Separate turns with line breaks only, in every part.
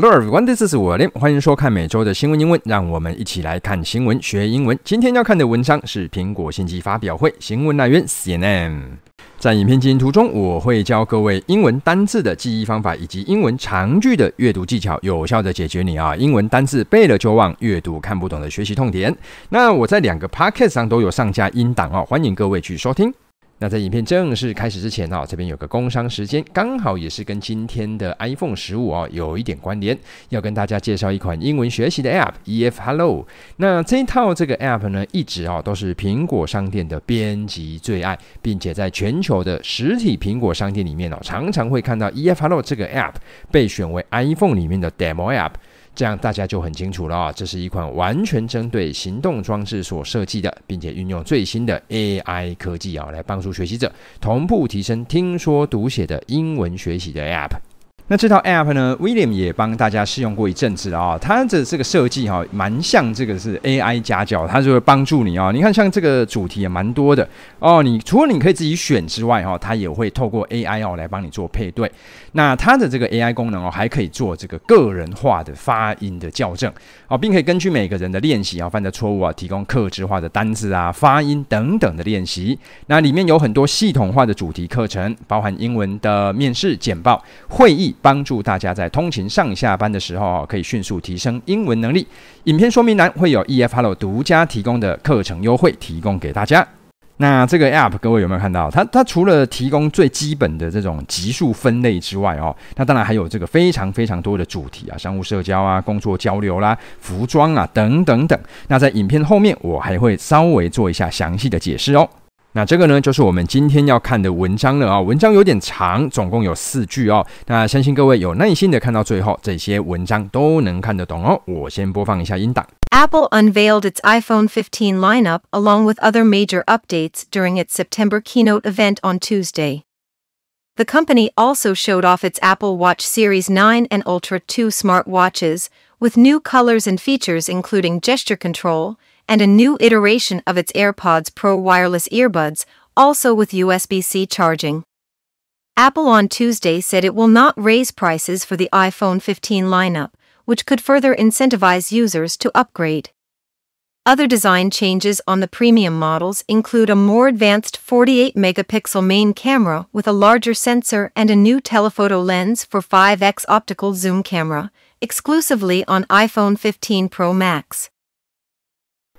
Hello everyone, this is William，欢迎收看每周的新闻英文，让我们一起来看新闻学英文。今天要看的文章是苹果新机发表会，新闻来源 CNN。在影片进行途中，我会教各位英文单字的记忆方法，以及英文长句的阅读技巧，有效的解决你啊英文单字背了就忘、阅读看不懂的学习痛点。那我在两个 podcast 上都有上架音档哦，欢迎各位去收听。那在影片正式开始之前哦，这边有个工商时间，刚好也是跟今天的 iPhone 十五哦有一点关联，要跟大家介绍一款英文学习的 App EF Hello。那这一套这个 App 呢，一直哦都是苹果商店的编辑最爱，并且在全球的实体苹果商店里面哦，常常会看到 EF Hello 这个 App 被选为 iPhone 里面的 Demo App。这样大家就很清楚了啊，这是一款完全针对行动装置所设计的，并且运用最新的 AI 科技啊，来帮助学习者同步提升听说读写的英文学习的 App。那这套 App 呢，William 也帮大家试用过一阵子啊、它的这个设计哈，蛮像这个是 AI 家教，它就会帮助你啊、你看，像这个主题也蛮多的哦。你除了你可以自己选之外哈，它也会透过 AI 哦来帮你做配对。那它的这个 AI 功能哦，还可以做这个个人化的发音的校正哦，并可以根据每个人的练习啊犯的错误啊，提供客制化的单字啊、发音等等的练习。那里面有很多系统化的主题课程，包含英文的面试、简报、会议。帮助大家在通勤上下班的时候，可以迅速提升英文能力。影片说明栏会有 EF Hello 独家提供的课程优惠，提供给大家。那这个 App 各位有没有看到？它它除了提供最基本的这种级数分类之外哦，那当然还有这个非常非常多的主题啊，商务社交啊、工作交流啦、服装啊等等等。那在影片后面我还会稍微做一下详细的解释哦。那这个呢，就是我们今天要看的文章了啊、哦。文章有点长，总共有四句哦。那相信各位有耐心的看到最后，这些文章都能看得懂哦。我先播放一下音档。
Apple unveiled its iPhone 15 lineup along with other major updates during its September keynote event on Tuesday. The company also showed off its Apple Watch Series 9 and Ultra 2 smartwatches with new colors and features including gesture control. and a new iteration of its AirPods Pro wireless earbuds, also with USB C charging. Apple on Tuesday said it will not raise prices for the iPhone 15 lineup, which could further incentivize users to upgrade. Other design changes on the premium models include a more advanced 48 megapixel main camera with a larger sensor and a new telephoto lens for 5x optical zoom camera, exclusively on iPhone 15 Pro Max.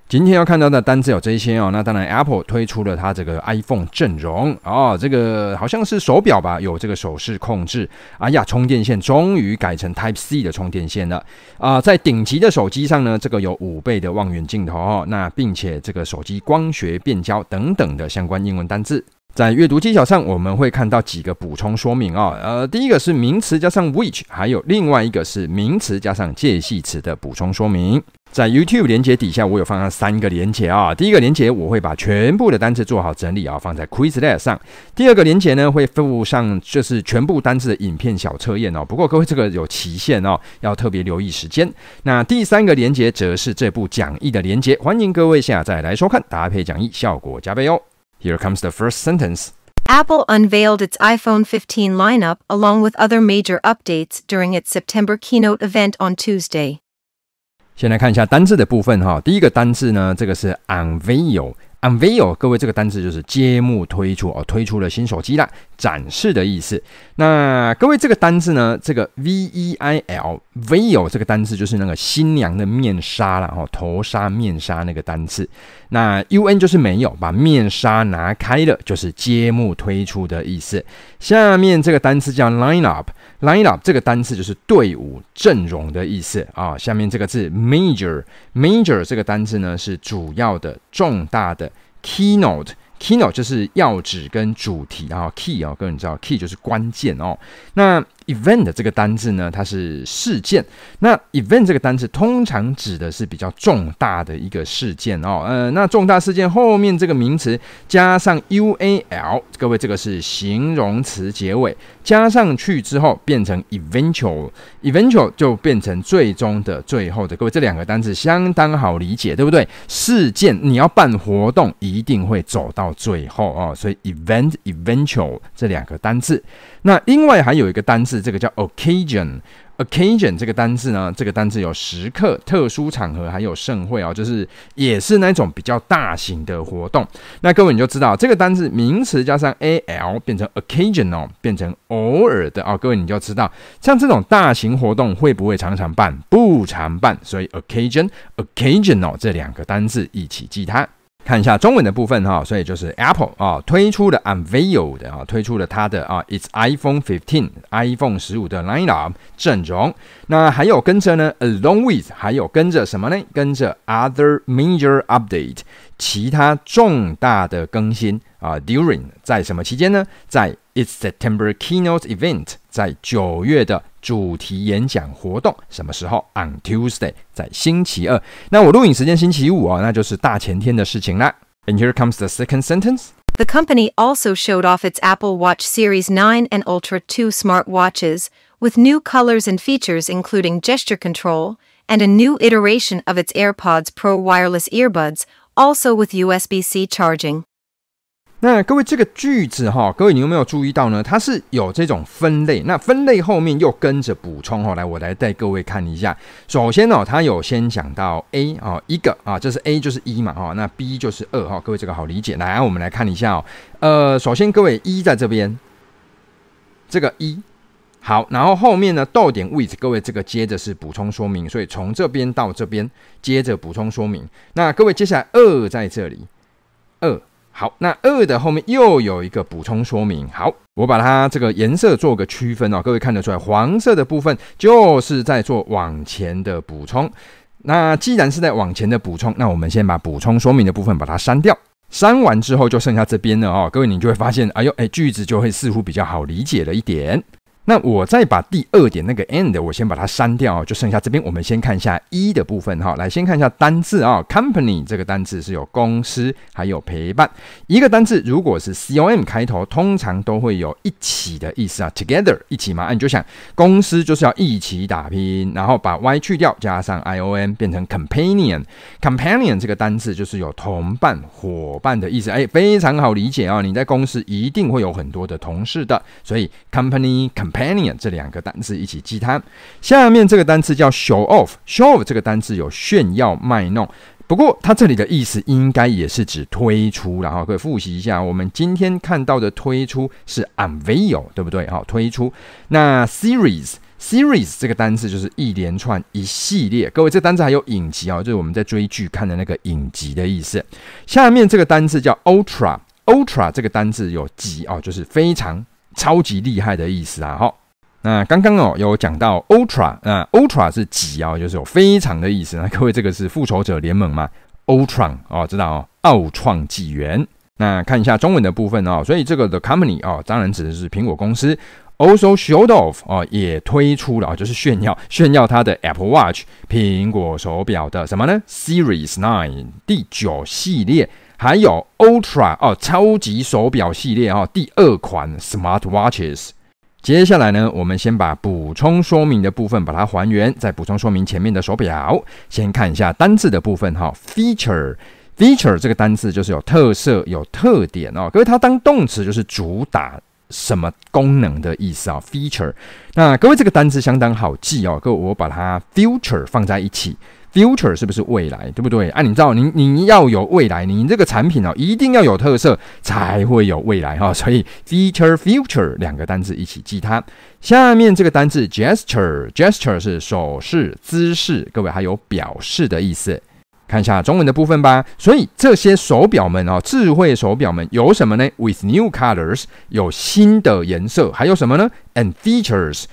今天要看到的单字有这些哦，那当然 Apple 推出了它这个 iPhone 阵容哦，这个好像是手表吧，有这个手势控制。哎呀，充电线终于改成 Type C 的充电线了啊、在顶级的手机上呢，这个有五倍的望远镜头哦，那并且这个手机光学变焦等等的相关英文单字。在阅读技巧上，我们会看到几个补充说明哦。呃，第一个是名词加上 which，还有另外一个是名词加上介系词的补充说明。在 YouTube 连接底下，我有放上三个连接啊。第一个连接我会把全部的单词做好整理啊，放在 Quizlet 上。第二个连接呢，会附上就是全部单词的影片小测验哦。不过各位这个有期限哦，要特别留意时间。那第三个连接则是这部讲义的连接，欢迎各位下载来收看，搭配讲义效果加倍哦。Here comes the first sentence.
Apple unveiled its iPhone 15 lineup along with other major updates during its September keynote event on Tuesday.
先来看一下单字的部分哈，第一个单字呢，这个是 unveil。Unveil，各位这个单字就是揭幕推出哦，推出了新手机啦，展示的意思。那各位这个单字呢，这个 V E I L，veil 这个单字就是那个新娘的面纱啦，哈，头纱面纱那个单词。那 U N 就是没有，把面纱拿开了，就是揭幕推出的意思。下面这个单词叫 line up，line up 这个单词就是队伍阵容的意思啊。下面这个字 major，major 这个单词呢是主要的、重大的。Keynote keynote 就是要旨跟主题，然后 key 啊，各位你知道 key 就是关键哦。那 event 这个单字呢，它是事件。那 event 这个单字通常指的是比较重大的一个事件哦。呃，那重大事件后面这个名词加上 ual，各位这个是形容词结尾，加上去之后变成 eventual，eventual 就变成最终的、最后的。各位这两个单字相当好理解，对不对？事件你要办活动，一定会走到最后哦。所以 event、eventual 这两个单字。那另外还有一个单字。这个叫 occasion。occasion 这个单字呢，这个单字有时刻、特殊场合，还有盛会哦，就是也是那种比较大型的活动。那各位你就知道，这个单字名词加上 al 变成 occasional，变成偶尔的哦。各位你就知道，像这种大型活动会不会常常办？不常办，所以 occasion、occasional 这两个单字一起记它。看一下中文的部分哈，所以就是 Apple 啊推出了 unveiled 啊推出了它的啊 its iPhone 15 iPhone 十五的 lineup 阵容，那还有跟着呢 along with 还有跟着什么呢？跟着 other major update 其他重大的更新啊 during 在什么期间呢？在 its September keynote event 在九月的。主题演讲活动什么时候？On Tuesday，在星期二。那我录影时间星期五啊，那就是大前天的事情啦。And here comes the second sentence.
The company also showed off its Apple Watch Series 9 and Ultra 2 smartwatches with new colors and features including gesture control and a new iteration of its AirPods Pro wireless earbuds, also with USB-C charging.
那各位，这个句子哈，各位你有没有注意到呢？它是有这种分类，那分类后面又跟着补充哈。来，我来带各位看一下。首先呢，它有先讲到 A 啊，一个啊，这是 A 就是一嘛哈，那 B 就是二哈。各位这个好理解。来，我们来看一下哦。呃，首先各位一在这边，这个一好，然后后面呢逗点 with，各位这个接着是补充说明，所以从这边到这边接着补充说明。那各位接下来二在这里，二。好，那二的后面又有一个补充说明。好，我把它这个颜色做个区分哦，各位看得出来，黄色的部分就是在做往前的补充。那既然是在往前的补充，那我们先把补充说明的部分把它删掉。删完之后就剩下这边了哦，各位你就会发现，哎呦，哎，句子就会似乎比较好理解了一点。那我再把第二点那个 end，我先把它删掉，就剩下这边。我们先看一下一的部分哈，来先看一下单字啊，company 这个单字是有公司还有陪伴。一个单字如果是 com 开头，通常都会有一起的意思啊，together 一起嘛。你就想公司就是要一起打拼，然后把 y 去掉，加上 ion 变成 companion。companion 这个单字就是有同伴、伙伴的意思，哎，非常好理解啊。你在公司一定会有很多的同事的，所以 company company。Penny 这两个单词一起记它。下面这个单词叫 show off，show off 这个单词有炫耀、卖弄。不过它这里的意思应该也是指推出，然后可以复习一下。我们今天看到的推出是 unveil，对不对？好，推出。那 series series 这个单词就是一连串、一系列。各位，这单词还有影集啊，就是我们在追剧看的那个影集的意思。下面这个单词叫 ultra，ultra 这个单词有极哦，就是非常。超级厉害的意思啊！好，那刚刚哦有讲到 ultra，那 ultra 是几啊，就是有非常的意思。那各位这个是复仇者联盟吗？Ultron 哦，知道哦，奥创纪元。那看一下中文的部分哦，所以这个 the company 哦，当然指的是苹果公司。Also showed off 哦，也推出了，就是炫耀炫耀它的 Apple Watch 苹果手表的什么呢？Series Nine 第九系列。还有 Ultra 哦，超级手表系列哦，第二款 Smart Watches。接下来呢，我们先把补充说明的部分把它还原，再补充说明前面的手表。先看一下单字的部分哈，Feature Feature 这个单字就是有特色、有特点哦。各位，它当动词就是主打什么功能的意思啊？Feature。那各位这个单字相当好记哦，各位我把它 Future 放在一起。Future 是不是未来，对不对？啊，你知道，你你要有未来，你这个产品哦，一定要有特色，才会有未来哈。所以 feature future 两个单字一起记它。下面这个单字 gesture，gesture 是手势、姿势，各位还有表示的意思。看一下中文的部分吧。所以这些手表们哦，智慧手表们有什么呢？With new colors，有新的颜色，还有什么呢？And features，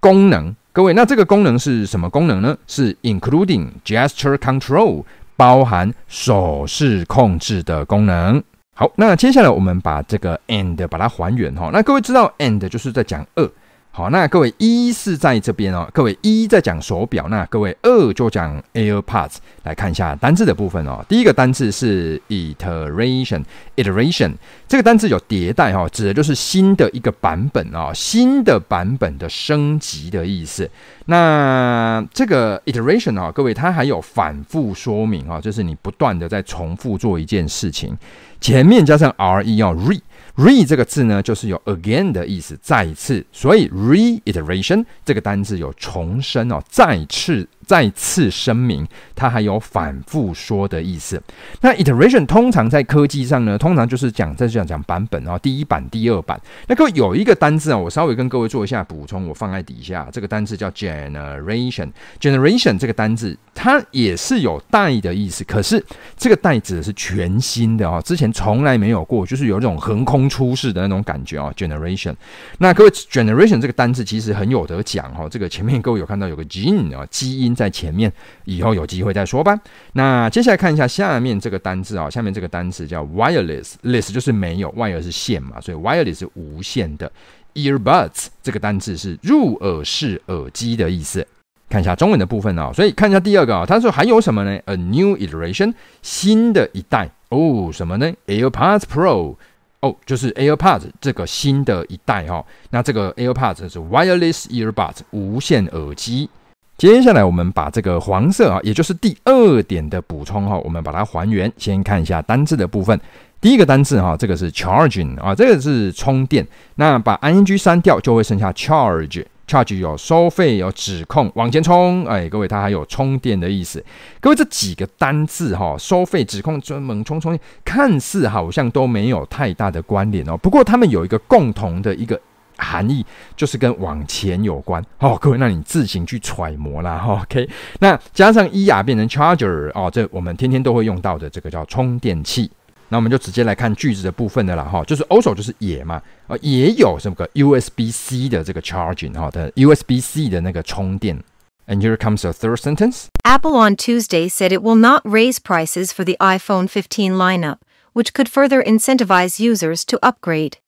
功能。各位，那这个功能是什么功能呢？是 including gesture control，包含手势控制的功能。好，那接下来我们把这个 and 把它还原哈。那各位知道 and 就是在讲二。好，那各位一是在这边哦，各位一在讲手表，那各位二就讲 AirPods。来看一下单字的部分哦。第一个单字是 iteration，iteration 这个单字有迭代哈，指的就是新的一个版本啊，新的版本的升级的意思。那这个 iteration 啊，各位它还有反复说明啊，就是你不断的在重复做一件事情，前面加上 re 哦，re。Re 这个字呢，就是有 again 的意思，再一次，所以 reiteration 这个单字有重生哦，再次。再次声明，它还有反复说的意思。那 iteration 通常在科技上呢，通常就是讲在这样讲版本啊，第一版、第二版。那各位有一个单字啊，我稍微跟各位做一下补充，我放在底下，这个单字叫 generation。generation 这个单字它也是有代的意思，可是这个代指的是全新的啊，之前从来没有过，就是有这种横空出世的那种感觉啊。generation。那各位 generation 这个单字其实很有得讲哈，这个前面各位有看到有个 gene 啊，基因。在前面，以后有机会再说吧。那接下来看一下下面这个单字啊，下面这个单词叫 wireless，less 就是没有，wire 是线嘛，所以 wireless 是无线的。earbuds 这个单字是入耳式耳机的意思。看一下中文的部分啊，所以看一下第二个啊，他说还有什么呢？A new iteration，新的一代哦，什么呢？AirPods Pro 哦，就是 AirPods 这个新的一代哈。那这个 AirPods 是 wireless earbuds 无线耳机。接下来，我们把这个黄色啊，也就是第二点的补充哈，我们把它还原。先看一下单字的部分。第一个单字哈，这个是 charging 啊，这个是充电。那把 ing 删掉，就会剩下 charge。charge 有收费，有指控，往前冲。哎，各位，它还有充电的意思。各位，这几个单字哈，收费、指控、就猛冲、冲，看似好像都没有太大的关联哦。不过，它们有一个共同的一个。含义就是跟往前有关哦，各位，那你自行去揣摩啦。OK，那加上 er 变成 charger 哦，这我们天天都会用到的，这个叫充电器。那我们就直接来看句子的部分的啦哈，就是 also 就是也嘛，啊也有什么个 USB-C 的这个 charging 哈的 USB-C 的那个充电。And here comes a third sentence.
Apple on Tuesday said it will not raise prices for the iPhone 15 lineup, which could further incentivize users to upgrade.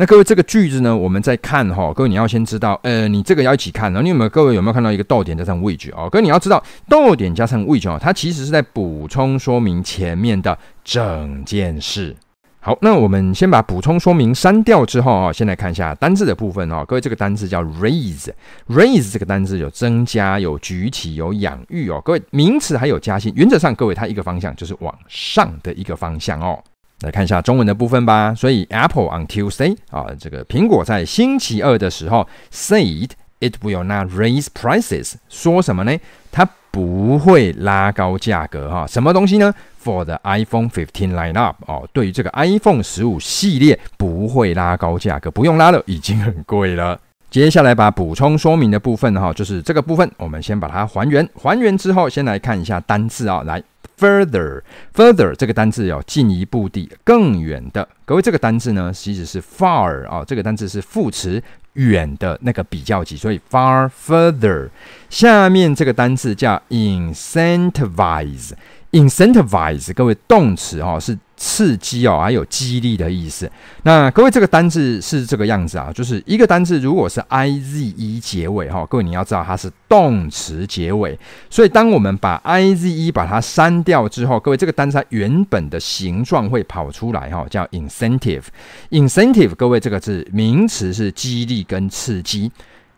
那各位，这个句子呢，我们再看哈。各位，你要先知道，呃，你这个要一起看。然后你有没有？各位有没有看到一个逗点加上 which 哦？各位你要知道，逗点加上 which 哦，它其实是在补充说明前面的整件事。好，那我们先把补充说明删掉之后啊，先来看一下单字的部分哦。各位，这个单字叫 raise，raise 这个单字有增加、有举起、有养育哦。各位，名词还有加薪，原则上各位它一个方向就是往上的一个方向哦。来看一下中文的部分吧。所以 Apple on Tuesday 啊，这个苹果在星期二的时候 said it will not raise prices，说什么呢？它不会拉高价格哈。什么东西呢？For the iPhone 15 lineup 哦，对于这个 iPhone 十五系列不会拉高价格，不用拉了，已经很贵了。接下来把补充说明的部分哈，就是这个部分，我们先把它还原。还原之后，先来看一下单字啊，来。Further, further 这个单字有进一步的、更远的。各位，这个单字呢，其实是 far 啊、这个单字是副词，远的那个比较级，所以 far further。下面这个单字叫 incentivize。Incentivize 各位动词、哦、是刺激哦，还有激励的意思。那各位这个单字是这个样子啊，就是一个单字如果是 i z e 结尾哈、各位你要知道它是动词结尾，所以当我们把 i z e 把它删掉之后，各位这个单词它原本的形状会跑出来哈、哦，叫 incentive。incentive 各位这个字名词是激励跟刺激。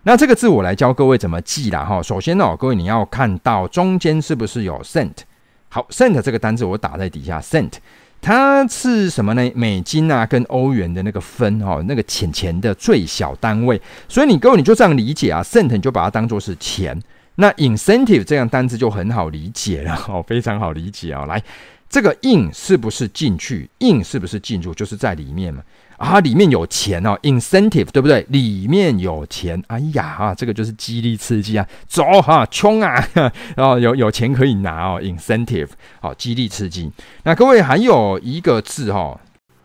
那这个字我来教各位怎么记啦哈。首先哦，各位你要看到中间是不是有 cent。好，cent 这个单字我打在底下，cent 它是什么呢？美金啊，跟欧元的那个分哦，那个钱钱的最小单位。所以你各位你就这样理解啊，cent 你就把它当做是钱。那 incentive 这样单字就很好理解了哦，非常好理解啊、哦。来，这个 in 是不是进去？in 是不是进入？就是在里面嘛。啊，里面有钱哦，incentive 对不对？里面有钱，哎呀啊，这个就是激励刺激啊，走哈，冲啊，然 后有有钱可以拿哦，incentive 好，激励刺激。那各位还有一个字哈，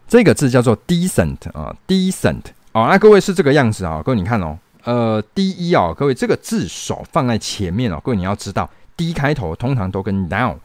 这个字叫做 decent 啊，decent 哦，那各位是这个样子啊，各位你看哦，呃，D E 哦，各位这个字首放在前面哦，各位你要知道，D 开头通常都跟 down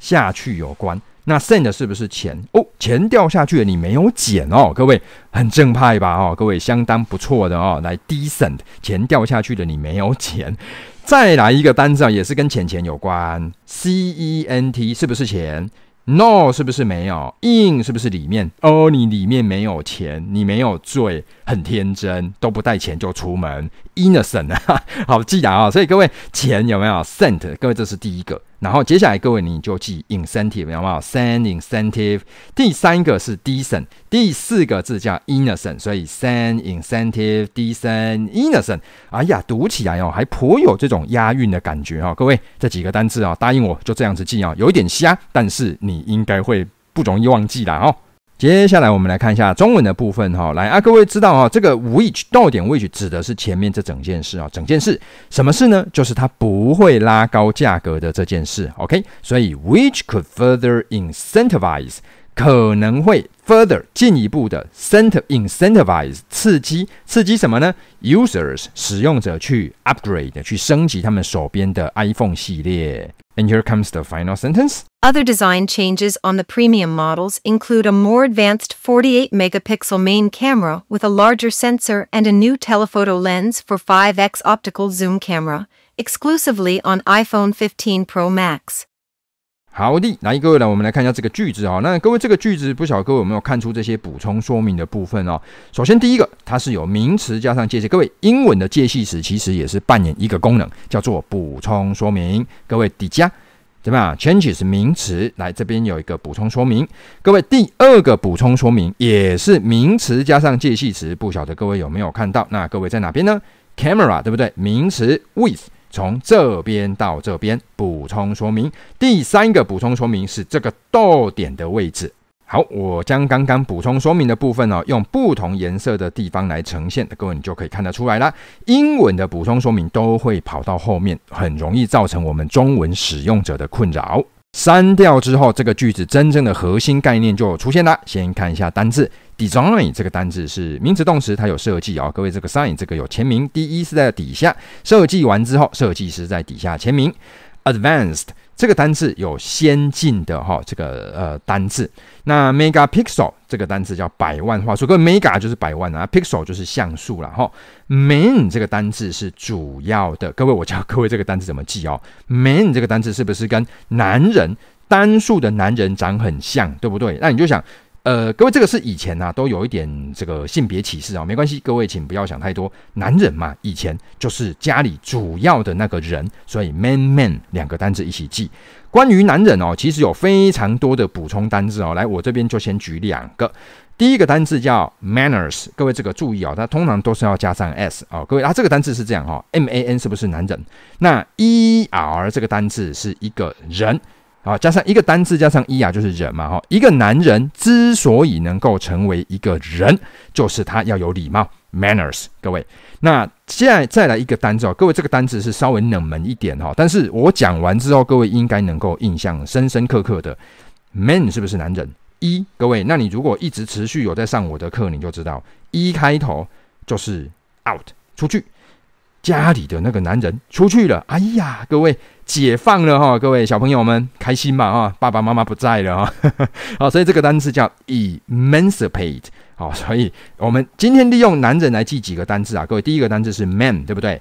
下去有关。那 send 是不是钱哦？钱掉下去了，你没有捡哦，各位很正派吧？哦，各位相当不错的哦。来，decent 钱掉下去了，你没有捡。再来一个单字啊，也是跟钱钱有关，c e n t 是不是钱？no 是不是没有？in 是不是里面？哦，你里面没有钱，你没有罪，很天真，都不带钱就出门，innocent 啊。好记得啊，所以各位钱有没有 sent？各位这是第一个。然后接下来各位你就记 incentive 有没有？send incentive。第三个是 decent，第四个字叫 innocent，所以 send incentive decent innocent。哎呀，读起来哦还颇有这种押韵的感觉哦。各位这几个单字啊，答应我就这样子记啊，有一点瞎，但是你应该会不容易忘记啦哦。接下来我们来看一下中文的部分哈，来啊，各位知道哈，这个 which 到点 which 指的是前面这整件事啊，整件事什么事呢？就是它不会拉高价格的这件事，OK？所以 which could further incentivize 可能会 further 进一步的 cent incentivize 刺激刺激什么呢？Users 使用者去 upgrade 去升级他们手边的 iPhone 系列。And here comes the final sentence.
Other design changes on the premium models include a more advanced 48 megapixel main camera with a larger sensor and a new telephoto lens for 5x optical zoom camera, exclusively on iPhone 15 Pro Max.
好的，来各位来，我们来看一下这个句子啊。那各位这个句子，不晓得各位有没有看出这些补充说明的部分哦？首先第一个，它是有名词加上介系。各位，英文的介系词其实也是扮演一个功能，叫做补充说明。各位底加 怎么样？Changes 是名词，来这边有一个补充说明。各位第二个补充说明也是名词加上介系词，不晓得各位有没有看到？那各位在哪边呢？Camera 对不对？名词 with。从这边到这边补充说明，第三个补充说明是这个逗点的位置。好，我将刚刚补充说明的部分哦，用不同颜色的地方来呈现，各位你就可以看得出来啦。英文的补充说明都会跑到后面，很容易造成我们中文使用者的困扰。删掉之后，这个句子真正的核心概念就出现了。先看一下单字。Design 这个单字是名词动词，它有设计啊。各位，这个 sign 这个有签名，第一是在底下设计完之后，设计师在底下签名。Advanced 这个单字有先进的哈，这个呃单字。那 megapixel 这个单字叫百万画素，各位 mega 就是百万啊，pixel 就是像素了哈。main 这个单字是主要的，各位我教各位这个单字怎么记哦。main 这个单字是不是跟男人单数的男人长很像，对不对？那你就想。呃，各位，这个是以前呐、啊，都有一点这个性别歧视啊，没关系，各位请不要想太多。男人嘛，以前就是家里主要的那个人，所以 man man 两个单字一起记。关于男人哦，其实有非常多的补充单字哦。来，我这边就先举两个。第一个单字叫 manners，各位这个注意哦，它通常都是要加上 s 哦。各位，啊，这个单字是这样哈、哦，m a n 是不是男人？那 e r 这个单字是一个人。好，加上一个单字，加上一啊，就是人嘛，哈。一个男人之所以能够成为一个人，就是他要有礼貌，manners。各位，那现在再来一个单字哦，各位这个单字是稍微冷门一点哈，但是我讲完之后，各位应该能够印象深深刻刻的，man 是不是男人？一，各位，那你如果一直持续有在上我的课，你就知道一开头就是 out 出去。家里的那个男人出去了，哎呀，各位解放了哈，各位小朋友们开心嘛哈，爸爸妈妈不在了哈，好，所以这个单词叫 emancipate，好，所以我们今天利用男人来记几个单词啊，各位第一个单词是 man，对不对？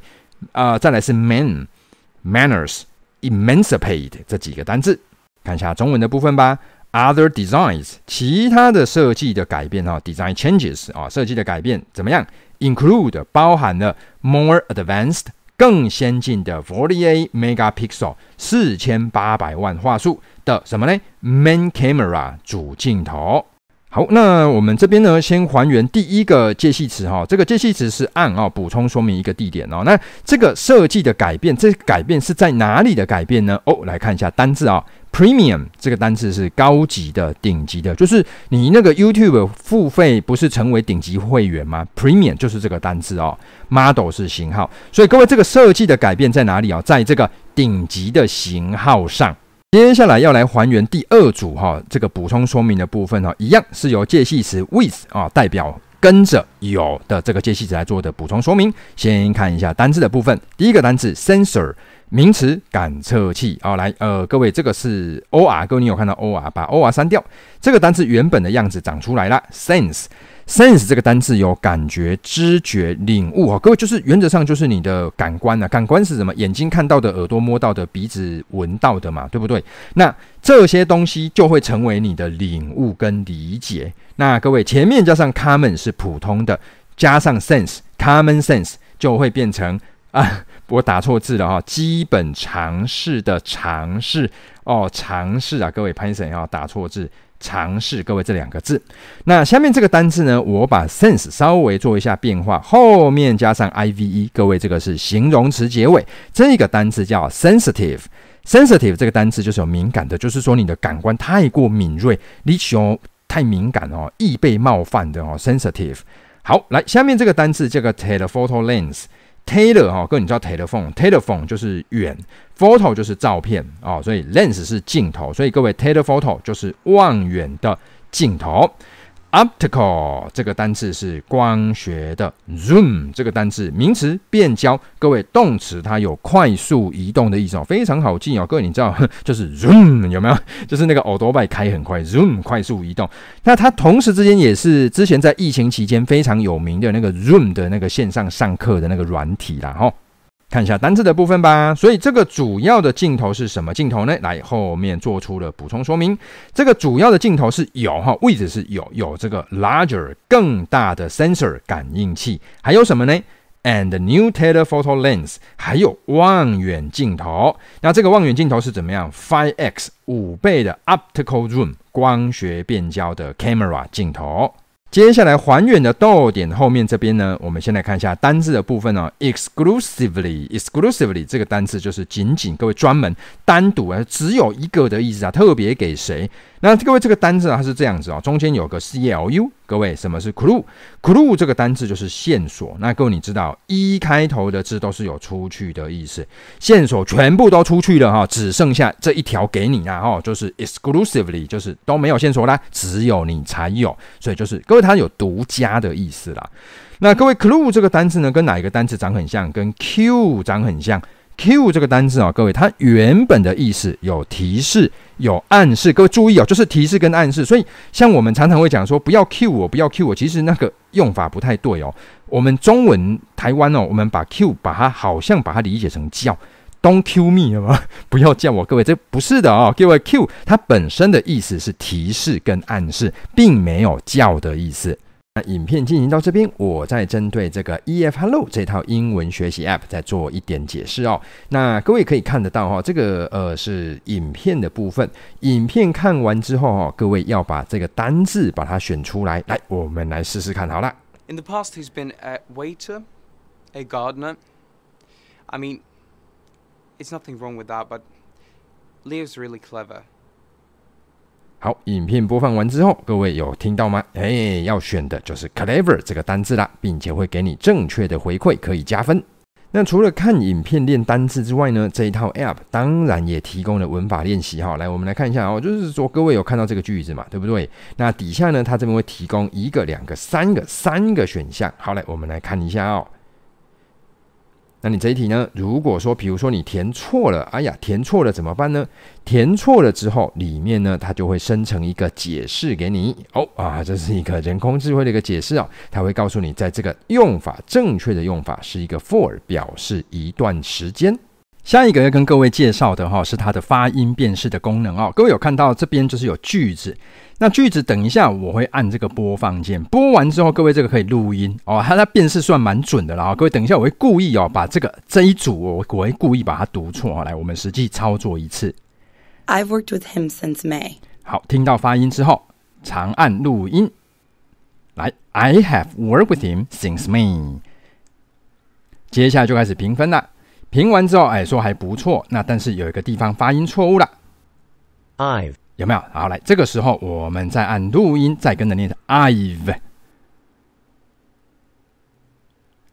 啊、呃，再来是 man，manners，emancipate 这几个单词，看一下中文的部分吧。Other designs，其他的设计的改变哈，design changes 啊，设计的改变怎么样？？Include 包含了 more advanced 更先进的48 megapixel 四千八百万画素的什么呢？Main camera 主镜头。好，那我们这边呢，先还原第一个介系词哈，这个介系词是 on 啊，补充说明一个地点哦。那这个设计的改变，这改变是在哪里的改变呢？哦，来看一下单字啊。Premium 这个单词是高级的、顶级的，就是你那个 YouTube 付费不是成为顶级会员吗？Premium 就是这个单字哦，Model 是型号，所以各位这个设计的改变在哪里啊？在这个顶级的型号上。接下来要来还原第二组哈，这个补充说明的部分哈，一样是由介系词 with 啊代表跟着有的这个介系词来做的补充说明。先看一下单字的部分，第一个单字 sensor。名词感测器，好、哦、来，呃，各位，这个是 O R，各位你有看到 O R，把 O R 删掉，这个单词原本的样子长出来了 sense。Sense 这个单词有感觉、知觉、领悟，哦，各位就是原则上就是你的感官啊，感官是什么？眼睛看到的，耳朵摸到的，鼻子闻到的嘛，对不对？那这些东西就会成为你的领悟跟理解。那各位前面加上 common 是普通的，加上 sense，common sense 就会变成啊。我打错字了哈，基本常识的常识哦，常识啊，各位潘神要打错字，尝试，各位这两个字。那下面这个单字呢，我把 sense 稍微做一下变化，后面加上 ive，各位这个是形容词结尾，这个单字叫 sensitive。sensitive 这个单词就是有敏感的，就是说你的感官太过敏锐，你胸太敏感哦，易被冒犯的哦。sensitive。好，来下面这个单词这个 telephoto lens lens，tele 哈，各位你知道 telephone，telephone 就是远，photo 就是照片哦，所以 lens 是镜头，所以各位 telephoto 就是望远的镜头。Optical 这个单字是光学的，zoom 这个单字名词变焦，各位动词它有快速移动的意思哦，非常好记哦。各位你知道 就是 zoom 有没有？就是那个欧多拜开很快，zoom 快速移动。那它同时之间也是之前在疫情期间非常有名的那个 zoom 的那个线上上课的那个软体啦，哈。看一下单字的部分吧。所以这个主要的镜头是什么镜头呢？来，后面做出了补充说明。这个主要的镜头是有哈，位置是有有这个 larger 更大的 sensor 感应器，还有什么呢？And new telephoto lens 还有望远镜头。那这个望远镜头是怎么样？Five X 五倍的 optical zoom 光学变焦的 camera 镜头。接下来还原的逗点后面这边呢，我们先来看一下单字的部分哦。exclusively，exclusively 这个单字就是仅仅，各位专门单独啊，只有一个的意思啊，特别给谁？那各位这个单字啊，它是这样子啊，中间有个 clu。各位，什么是 clue？clue 这个单字就是线索。那各位你知道，一开头的字都是有出去的意思，线索全部都出去了哈，只剩下这一条给你啦哈，就是 exclusively，就是都没有线索啦，只有你才有，所以就是各位它有独家的意思啦。那各位 clue 这个单字呢，跟哪一个单字长很像？跟 Q 长很像。Q 这个单字啊，各位，它原本的意思有提示、有暗示。各位注意哦，就是提示跟暗示。所以，像我们常常会讲说，不要 Q 我，不要 Q 我，其实那个用法不太对哦。我们中文台湾哦，我们把 Q 把它好像把它理解成叫，Don't Q me 了吗？不要叫我，各位，这不是的哦。各位 Q 它本身的意思是提示跟暗示，并没有叫的意思。那影片进行到这边，我再针对这个 EF Hello 这套英文学习 App 再做一点解释哦。那各位可以看得到哈，这个呃是影片的部分。影片看完之后哈，各位要把这个单字把它选出来。来，我们来试试看好了。
In the past, he's been a waiter, a gardener. I mean, it's nothing wrong with that, but Leo's really clever.
好，影片播放完之后，各位有听到吗？哎，要选的就是 clever 这个单字啦，并且会给你正确的回馈，可以加分。那除了看影片练单字之外呢，这一套 app 当然也提供了文法练习哈。来，我们来看一下哦，就是说各位有看到这个句子嘛，对不对？那底下呢，它这边会提供一个、两个、三个、三个选项。好，来，我们来看一下哦。那你这一题呢？如果说，比如说你填错了，哎呀，填错了怎么办呢？填错了之后，里面呢，它就会生成一个解释给你。哦啊，这是一个人工智慧的一个解释啊，它会告诉你，在这个用法正确的用法是一个 for，表示一段时间。下一个要跟各位介绍的哈，是它的发音辨识的功能哦。各位有看到这边就是有句子。那句子等一下我会按这个播放键，播完之后各位这个可以录音哦，它它辨识算蛮准的啦。各位等一下我会故意哦把这个这一组我我会故意把它读错哦。来，我们实际操作一次。
I've worked with him since May。
好，听到发音之后，长按录音。来，I have worked with him since May。接下来就开始评分了。评完之后，哎，说还不错。那但是有一个地方发音错误了。
I've。
有没有？好，来，这个时候我们再按录音，再跟着念 I've。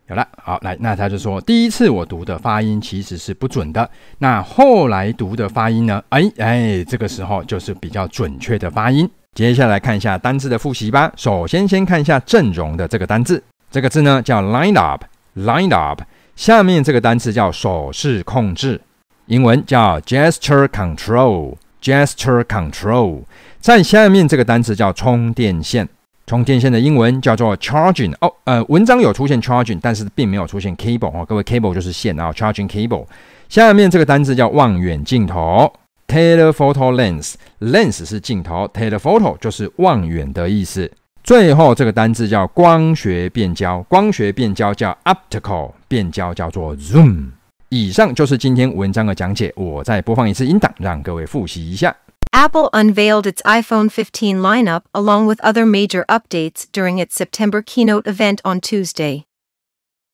有了，好，来，那他就说，第一次我读的发音其实是不准的，那后来读的发音呢？哎哎，这个时候就是比较准确的发音。接下来看一下单字的复习吧。首先，先看一下阵容的这个单字，这个字呢叫 line up，line up。下面这个单词叫手势控制，英文叫 gesture control。Gesture control，在下面这个单词叫充电线，充电线的英文叫做 charging。哦，呃，文章有出现 charging，但是并没有出现 cable 哦。各位，cable 就是线啊，charging cable。下面这个单词叫望远镜头，telephoto lens，lens 是镜头，telephoto 就是望远的意思。最后这个单词叫光学变焦，光学变焦叫 optical，变焦叫做 zoom。 以上就是今天文章的讲解，我再播放一次音档，让各位复习一下。
Apple unveiled its iPhone 15 lineup along with other major updates during its September keynote event on Tuesday.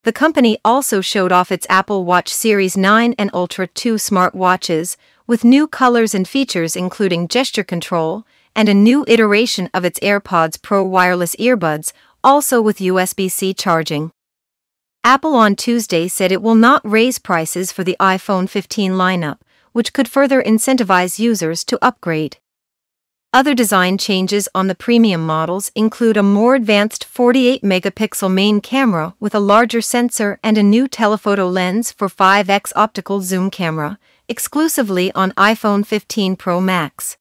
The company also showed off its Apple Watch Series 9 and Ultra 2 smartwatches, with new colors and features including gesture control, and a new iteration of its AirPods Pro wireless earbuds, also with USB C charging. Apple on Tuesday said it will not raise prices for the iPhone 15 lineup, which could further incentivize users to upgrade. Other design changes on the premium models include a more advanced 48 megapixel main camera with a larger sensor and a new telephoto lens for 5x optical zoom camera, exclusively on iPhone 15 Pro Max.